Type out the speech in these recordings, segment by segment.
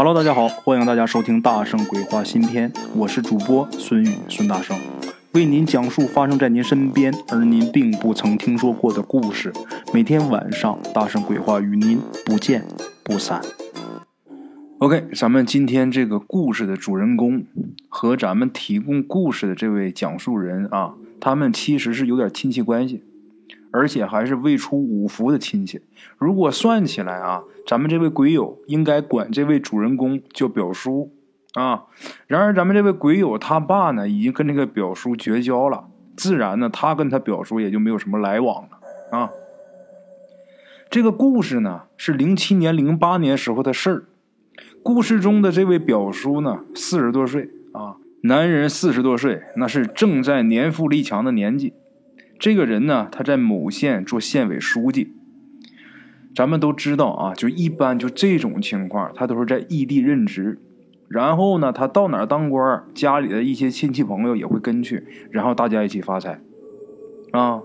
Hello，大家好，欢迎大家收听《大圣鬼话》新篇，我是主播孙宇，孙大圣为您讲述发生在您身边而您并不曾听说过的故事。每天晚上，《大圣鬼话》与您不见不散。OK，咱们今天这个故事的主人公和咱们提供故事的这位讲述人啊，他们其实是有点亲戚关系。而且还是未出五福的亲戚。如果算起来啊，咱们这位鬼友应该管这位主人公叫表叔啊。然而，咱们这位鬼友他爸呢，已经跟这个表叔绝交了，自然呢，他跟他表叔也就没有什么来往了啊。这个故事呢，是零七年、零八年时候的事儿。故事中的这位表叔呢，四十多岁啊，男人四十多岁，那是正在年富力强的年纪。这个人呢，他在某县做县委书记。咱们都知道啊，就一般就这种情况，他都是在异地任职。然后呢，他到哪儿当官，家里的一些亲戚朋友也会跟去，然后大家一起发财。啊，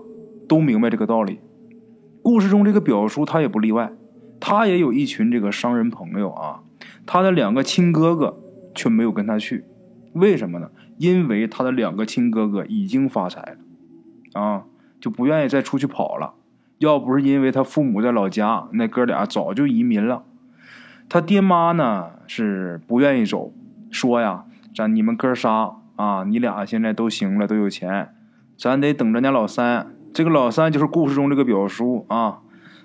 都明白这个道理。故事中这个表叔他也不例外，他也有一群这个商人朋友啊。他的两个亲哥哥却没有跟他去，为什么呢？因为他的两个亲哥哥已经发财了。啊，就不愿意再出去跑了。要不是因为他父母在老家，那哥俩早就移民了。他爹妈呢是不愿意走，说呀，咱你们哥仨啊，你俩现在都行了，都有钱，咱得等咱家老三。这个老三就是故事中这个表叔啊。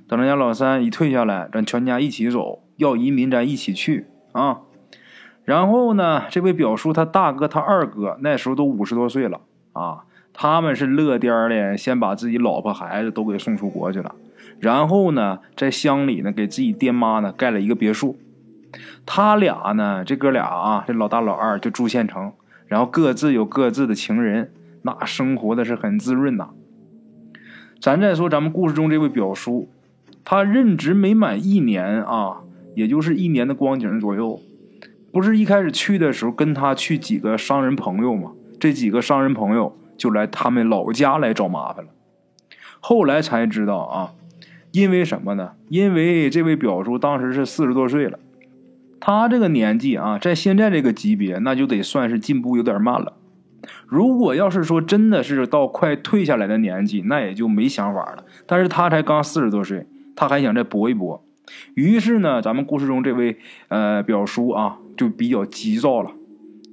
等咱家老三一退下来，咱全家一起走。要移民，咱一起去啊。然后呢，这位表叔他大哥他二哥那时候都五十多岁了啊。他们是乐颠儿的，先把自己老婆孩子都给送出国去了，然后呢，在乡里呢给自己爹妈呢盖了一个别墅。他俩呢，这哥俩啊，这老大老二就住县城，然后各自有各自的情人，那生活的是很滋润呐。咱再说咱们故事中这位表叔，他任职没满一年啊，也就是一年的光景左右，不是一开始去的时候跟他去几个商人朋友吗？这几个商人朋友。就来他们老家来找麻烦了。后来才知道啊，因为什么呢？因为这位表叔当时是四十多岁了，他这个年纪啊，在现在这个级别，那就得算是进步有点慢了。如果要是说真的是到快退下来的年纪，那也就没想法了。但是他才刚四十多岁，他还想再搏一搏。于是呢，咱们故事中这位呃表叔啊，就比较急躁了，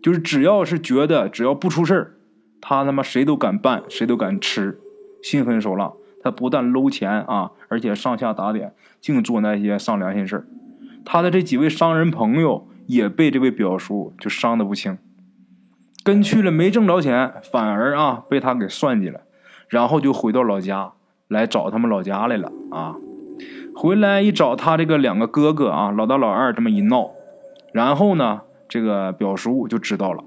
就是只要是觉得只要不出事儿。他他妈谁都敢办，谁都敢吃，心狠手辣。他不但搂钱啊，而且上下打点，净做那些丧良心事儿。他的这几位商人朋友也被这位表叔就伤得不轻，跟去了没挣着钱，反而啊被他给算计了，然后就回到老家来找他们老家来了啊。回来一找他这个两个哥哥啊，老大老二这么一闹，然后呢，这个表叔就知道了。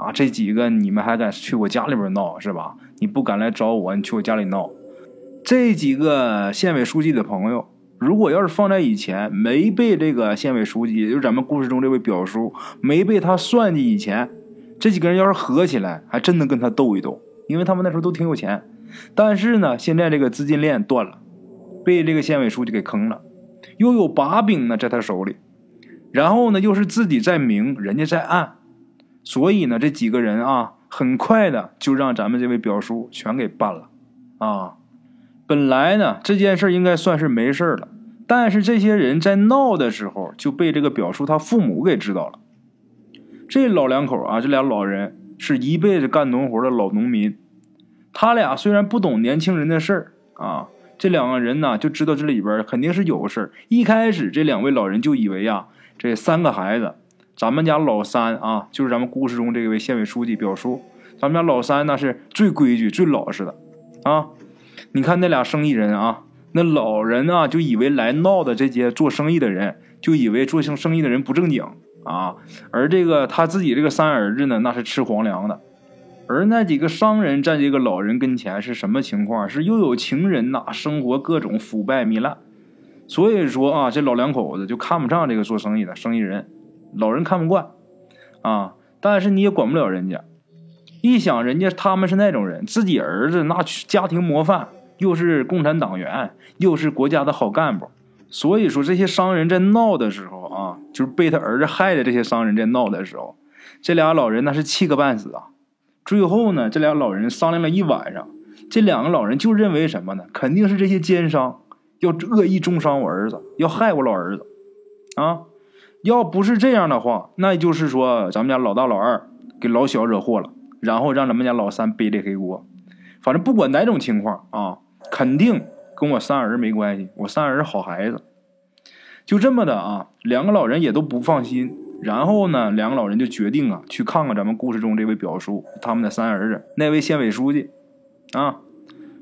啊，这几个你们还敢去我家里边闹是吧？你不敢来找我，你去我家里闹。这几个县委书记的朋友，如果要是放在以前，没被这个县委书记，也就是咱们故事中这位表叔，没被他算计以前，这几个人要是合起来，还真能跟他斗一斗，因为他们那时候都挺有钱。但是呢，现在这个资金链断了，被这个县委书记给坑了，又有把柄呢在他手里，然后呢又是自己在明，人家在暗。所以呢，这几个人啊，很快的就让咱们这位表叔全给办了，啊，本来呢这件事应该算是没事了，但是这些人在闹的时候就被这个表叔他父母给知道了。这老两口啊，这俩老人是一辈子干农活的老农民，他俩虽然不懂年轻人的事儿啊，这两个人呢就知道这里边肯定是有事儿。一开始这两位老人就以为呀，这三个孩子。咱们家老三啊，就是咱们故事中这位县委书记表叔。咱们家老三那是最规矩、最老实的啊。你看那俩生意人啊，那老人啊就以为来闹的这些做生意的人，就以为做生生意的人不正经啊。而这个他自己这个三儿子呢，那是吃皇粮的。而那几个商人在这个老人跟前是什么情况？是又有情人呐，生活各种腐败糜烂。所以说啊，这老两口子就看不上这个做生意的生意人。老人看不惯，啊！但是你也管不了人家。一想，人家他们是那种人，自己儿子那家庭模范，又是共产党员，又是国家的好干部。所以说，这些商人在闹的时候啊，就是被他儿子害的这些商人在闹的时候，这俩老人那是气个半死啊。最后呢，这俩老人商量了一晚上，这两个老人就认为什么呢？肯定是这些奸商要恶意重伤我儿子，要害我老儿子啊！要不是这样的话，那就是说咱们家老大老二给老小惹祸了，然后让咱们家老三背这黑锅。反正不管哪种情况啊，肯定跟我三儿没关系，我三儿好孩子。就这么的啊，两个老人也都不放心。然后呢，两个老人就决定啊，去看看咱们故事中这位表叔他们的三儿子那位县委书记啊。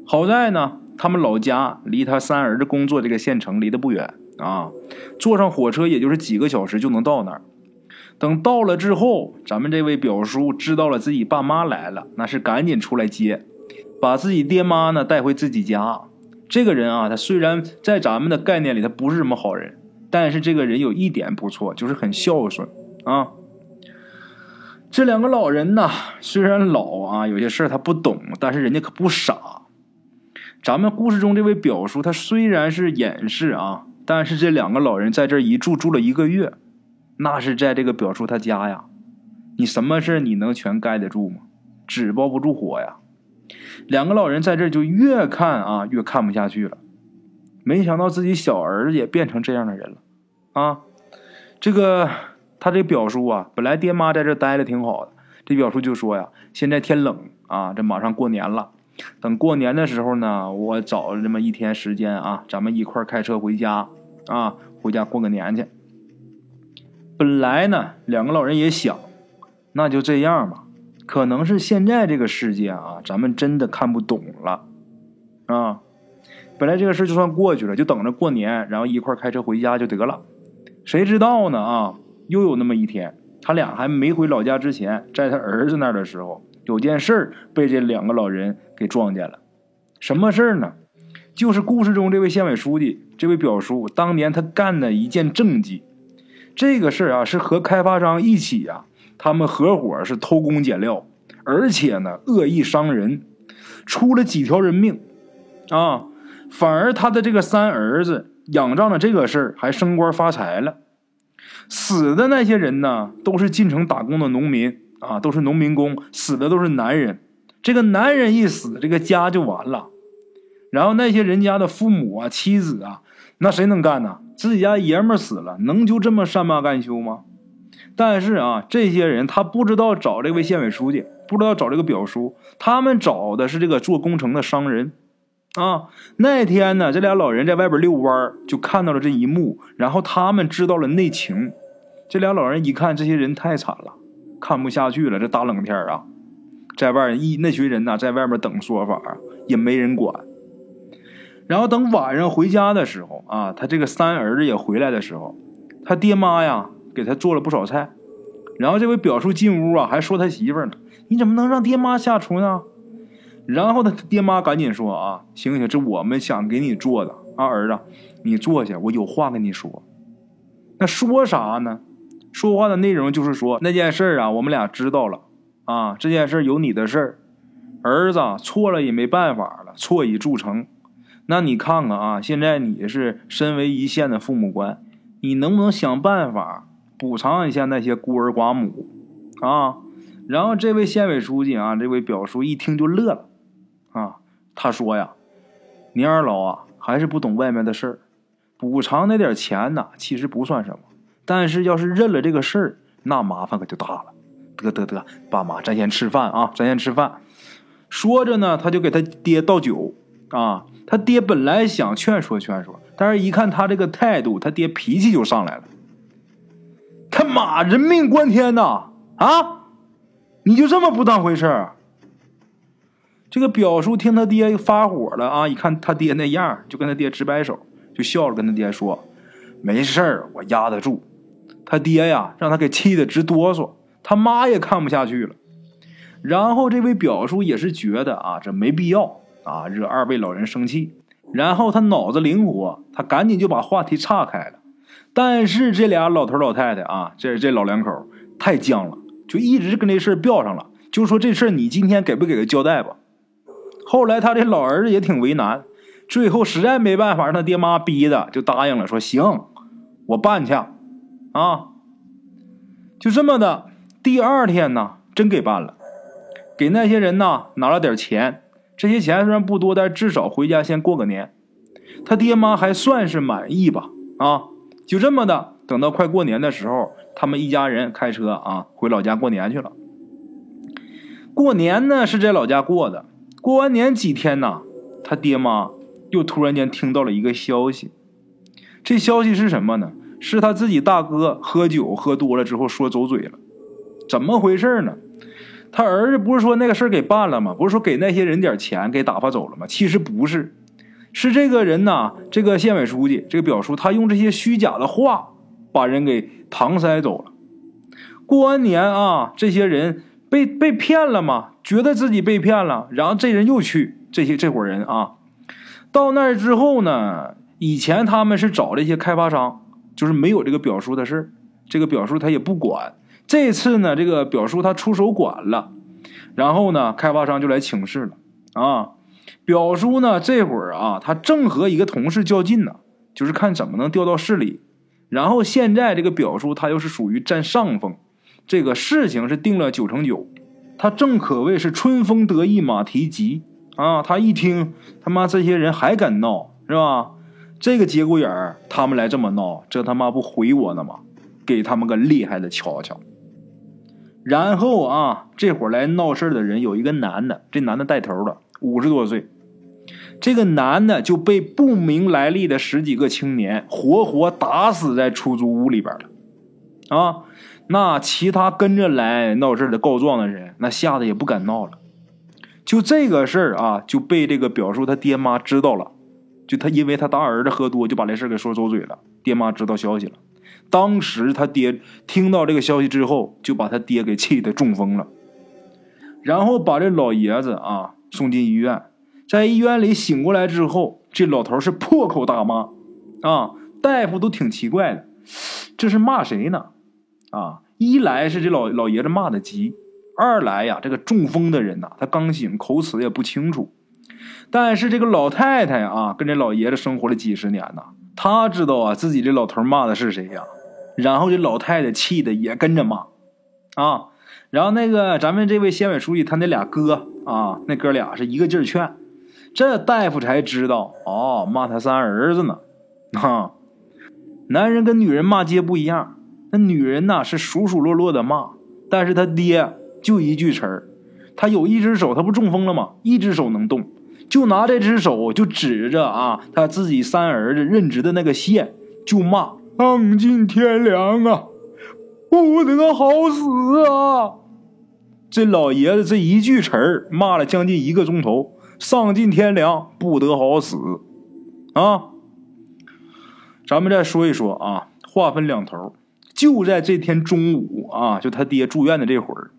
好在呢，他们老家离他三儿子工作这个县城离得不远啊，坐上火车也就是几个小时就能到那儿。等到了之后，咱们这位表叔知道了自己爸妈来了，那是赶紧出来接，把自己爹妈呢带回自己家。这个人啊，他虽然在咱们的概念里他不是什么好人。但是这个人有一点不错，就是很孝顺啊。这两个老人呢，虽然老啊，有些事他不懂，但是人家可不傻。咱们故事中这位表叔，他虽然是掩饰啊，但是这两个老人在这一住住了一个月，那是在这个表叔他家呀。你什么事你能全盖得住吗？纸包不住火呀。两个老人在这就越看啊越看不下去了。没想到自己小儿子也变成这样的人了，啊！这个他这表叔啊，本来爹妈在这待的挺好的，这表叔就说呀：“现在天冷啊，这马上过年了，等过年的时候呢，我找这么一天时间啊，咱们一块开车回家啊，回家过个年去。”本来呢，两个老人也想，那就这样吧。可能是现在这个世界啊，咱们真的看不懂了，啊。本来这个事就算过去了，就等着过年，然后一块开车回家就得了。谁知道呢？啊，又有那么一天，他俩还没回老家之前，在他儿子那儿的时候，有件事儿被这两个老人给撞见了。什么事儿呢？就是故事中这位县委书记，这位表叔当年他干的一件政绩。这个事儿啊，是和开发商一起啊，他们合伙是偷工减料，而且呢，恶意伤人，出了几条人命，啊。反而他的这个三儿子仰仗着这个事儿还升官发财了，死的那些人呢，都是进城打工的农民啊，都是农民工，死的都是男人。这个男人一死，这个家就完了。然后那些人家的父母啊、妻子啊，那谁能干呢？自己家爷们死了，能就这么善罢甘休吗？但是啊，这些人他不知道找这位县委书记，不知道找这个表叔，他们找的是这个做工程的商人。啊，那天呢，这俩老人在外边遛弯就看到了这一幕，然后他们知道了内情。这俩老人一看，这些人太惨了，看不下去了。这大冷天啊，在外一那群人呢，在外面等说法，也没人管。然后等晚上回家的时候啊，他这个三儿子也回来的时候，他爹妈呀给他做了不少菜。然后这位表叔进屋啊，还说他媳妇呢：“你怎么能让爹妈下厨呢？”然后他爹妈赶紧说：“啊，行行，这我们想给你做的啊，儿子，你坐下，我有话跟你说。那说啥呢？说话的内容就是说那件事啊，我们俩知道了啊，这件事有你的事儿，儿子错了也没办法了，错已铸成。那你看看啊，现在你是身为一线的父母官，你能不能想办法补偿一下那些孤儿寡母啊？”然后这位县委书记啊，这位表叔一听就乐了。啊，他说呀，你二老啊还是不懂外面的事儿，补偿那点钱呢，其实不算什么。但是要是认了这个事儿，那麻烦可就大了。得得得，爸妈，咱先吃饭啊，咱先吃饭。说着呢，他就给他爹倒酒啊。他爹本来想劝说劝说，但是一看他这个态度，他爹脾气就上来了。他妈，人命关天呐！啊，你就这么不当回事儿？这个表叔听他爹发火了啊！一看他爹那样，就跟他爹直摆手，就笑着跟他爹说：“没事儿，我压得住。”他爹呀，让他给气得直哆嗦。他妈也看不下去了。然后这位表叔也是觉得啊，这没必要啊，惹二位老人生气。然后他脑子灵活，他赶紧就把话题岔开了。但是这俩老头老太太啊，这这老两口太犟了，就一直跟这事儿吊上了，就说这事儿你今天给不给个交代吧？后来他这老儿子也挺为难，最后实在没办法，让他爹妈逼的就答应了，说行，我办去，啊。就这么的，第二天呢，真给办了，给那些人呢拿了点钱。这些钱虽然不多，但至少回家先过个年。他爹妈还算是满意吧？啊，就这么的，等到快过年的时候，他们一家人开车啊回老家过年去了。过年呢是在老家过的，过完年几天呢，他爹妈又突然间听到了一个消息。这消息是什么呢？是他自己大哥喝酒喝多了之后说走嘴了。怎么回事呢？他儿子不是说那个事儿给办了吗？不是说给那些人点钱给打发走了吗？其实不是，是这个人呐，这个县委书记，这个表叔，他用这些虚假的话把人给搪塞走了。过完年啊，这些人被被骗了嘛，觉得自己被骗了，然后这人又去这些这伙人啊，到那儿之后呢，以前他们是找这些开发商，就是没有这个表叔的事这个表叔他也不管。这次呢，这个表叔他出手管了，然后呢，开发商就来请示了啊。表叔呢，这会儿啊，他正和一个同事较劲呢，就是看怎么能调到市里。然后现在这个表叔他又是属于占上风，这个事情是定了九成九，他正可谓是春风得意马蹄疾啊。他一听他妈这些人还敢闹是吧？这个节骨眼儿他们来这么闹，这他妈不毁我呢吗？给他们个厉害的瞧瞧。然后啊，这会儿来闹事的人有一个男的，这男的带头的，五十多岁。这个男的就被不明来历的十几个青年活活打死在出租屋里边了。啊，那其他跟着来闹事的告状的人，那吓得也不敢闹了。就这个事儿啊，就被这个表叔他爹妈知道了。就他因为他大儿子喝多，就把这事给说走嘴了。爹妈知道消息了。当时他爹听到这个消息之后，就把他爹给气得中风了，然后把这老爷子啊送进医院，在医院里醒过来之后，这老头是破口大骂，啊，大夫都挺奇怪的，这是骂谁呢？啊，一来是这老老爷子骂的急，二来呀，这个中风的人呐，他刚醒，口齿也不清楚，但是这个老太太啊，跟这老爷子生活了几十年呐，他知道啊，自己这老头骂的是谁呀？然后这老太太气的也跟着骂，啊，然后那个咱们这位县委书记他那俩哥啊，那哥俩是一个劲儿劝，这大夫才知道哦，骂他三儿子呢，啊，男人跟女人骂街不一样，那女人呐是数数落落的骂，但是他爹就一句词儿，他有一只手，他不中风了吗？一只手能动，就拿这只手就指着啊他自己三儿子任职的那个县就骂。丧尽天良啊，不得好死啊！这老爷子这一句词儿骂了将近一个钟头，丧尽天良，不得好死啊！咱们再说一说啊，话分两头。就在这天中午啊，就他爹住院的这会儿，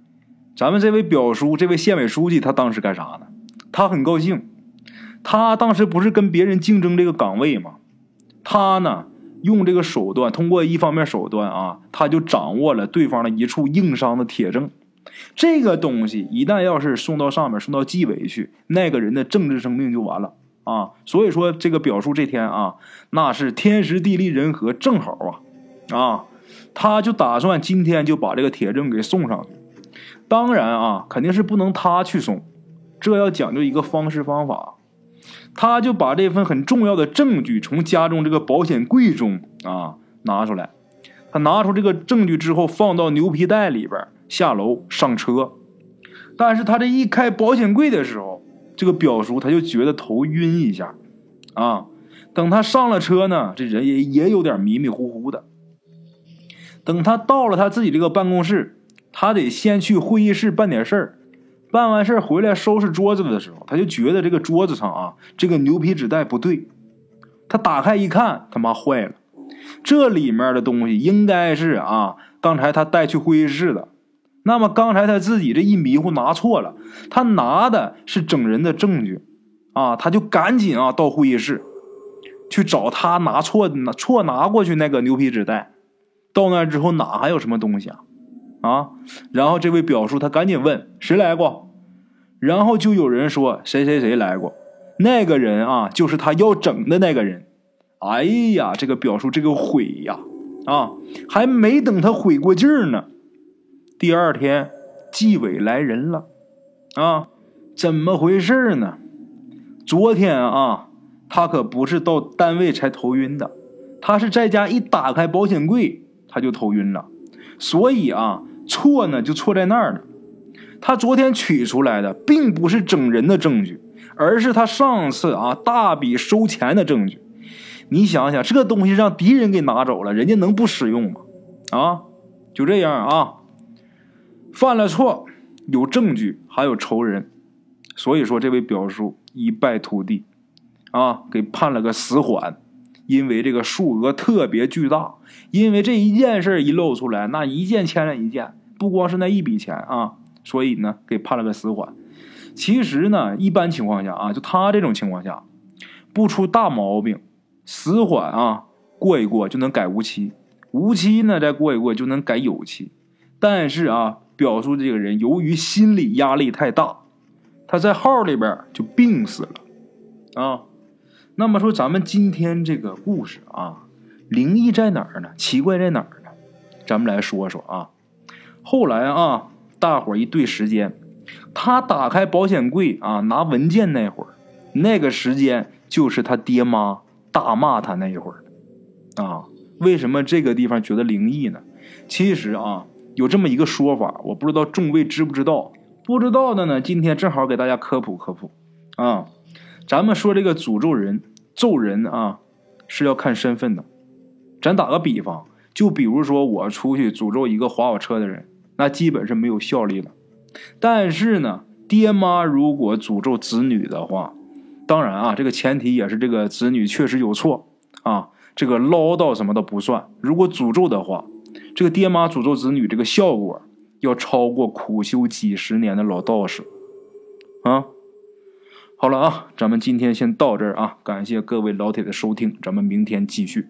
咱们这位表叔，这位县委书记，他当时干啥呢？他很高兴，他当时不是跟别人竞争这个岗位吗？他呢？用这个手段，通过一方面手段啊，他就掌握了对方的一处硬伤的铁证。这个东西一旦要是送到上面，送到纪委去，那个人的政治生命就完了啊！所以说，这个表叔这天啊，那是天时地利人和，正好啊啊！他就打算今天就把这个铁证给送上去。当然啊，肯定是不能他去送，这要讲究一个方式方法。他就把这份很重要的证据从家中这个保险柜中啊拿出来，他拿出这个证据之后放到牛皮袋里边，下楼上车。但是他这一开保险柜的时候，这个表叔他就觉得头晕一下，啊，等他上了车呢，这人也也有点迷迷糊糊的。等他到了他自己这个办公室，他得先去会议室办点事儿。办完事回来收拾桌子的时候，他就觉得这个桌子上啊，这个牛皮纸袋不对。他打开一看，他妈坏了！这里面的东西应该是啊，刚才他带去会议室的。那么刚才他自己这一迷糊拿错了，他拿的是整人的证据啊！他就赶紧啊到会议室去找他拿错拿错拿过去那个牛皮纸袋。到那之后哪还有什么东西啊？啊，然后这位表叔他赶紧问谁来过，然后就有人说谁谁谁来过，那个人啊就是他要整的那个人。哎呀，这个表叔这个悔呀，啊，还没等他悔过劲儿呢，第二天纪委来人了，啊，怎么回事呢？昨天啊，他可不是到单位才头晕的，他是在家一打开保险柜他就头晕了，所以啊，错呢就错在那儿了。他昨天取出来的并不是整人的证据，而是他上次啊大笔收钱的证据。你想想，这东西让敌人给拿走了，人家能不使用吗？啊，就这样啊，犯了错，有证据，还有仇人，所以说这位表叔一败涂地，啊，给判了个死缓，因为这个数额特别巨大，因为这一件事一露出来，那一件牵连一件，不光是那一笔钱啊，所以呢，给判了个死缓。其实呢，一般情况下啊，就他这种情况下，不出大毛病。死缓啊，过一过就能改无期；无期呢，再过一过就能改有期。但是啊，表叔这个人由于心理压力太大，他在号里边就病死了啊。那么说，咱们今天这个故事啊，灵异在哪儿呢？奇怪在哪儿呢？咱们来说说啊。后来啊，大伙一对时间，他打开保险柜啊，拿文件那会儿，那个时间就是他爹妈。大骂他那一会儿，啊，为什么这个地方觉得灵异呢？其实啊，有这么一个说法，我不知道众位知不知道？不知道的呢，今天正好给大家科普科普。啊，咱们说这个诅咒人、咒人啊，是要看身份的。咱打个比方，就比如说我出去诅咒一个划我车的人，那基本是没有效力了。但是呢，爹妈如果诅咒子女的话，当然啊，这个前提也是这个子女确实有错啊，这个唠叨什么的不算。如果诅咒的话，这个爹妈诅咒子女，这个效果要超过苦修几十年的老道士啊。好了啊，咱们今天先到这儿啊，感谢各位老铁的收听，咱们明天继续。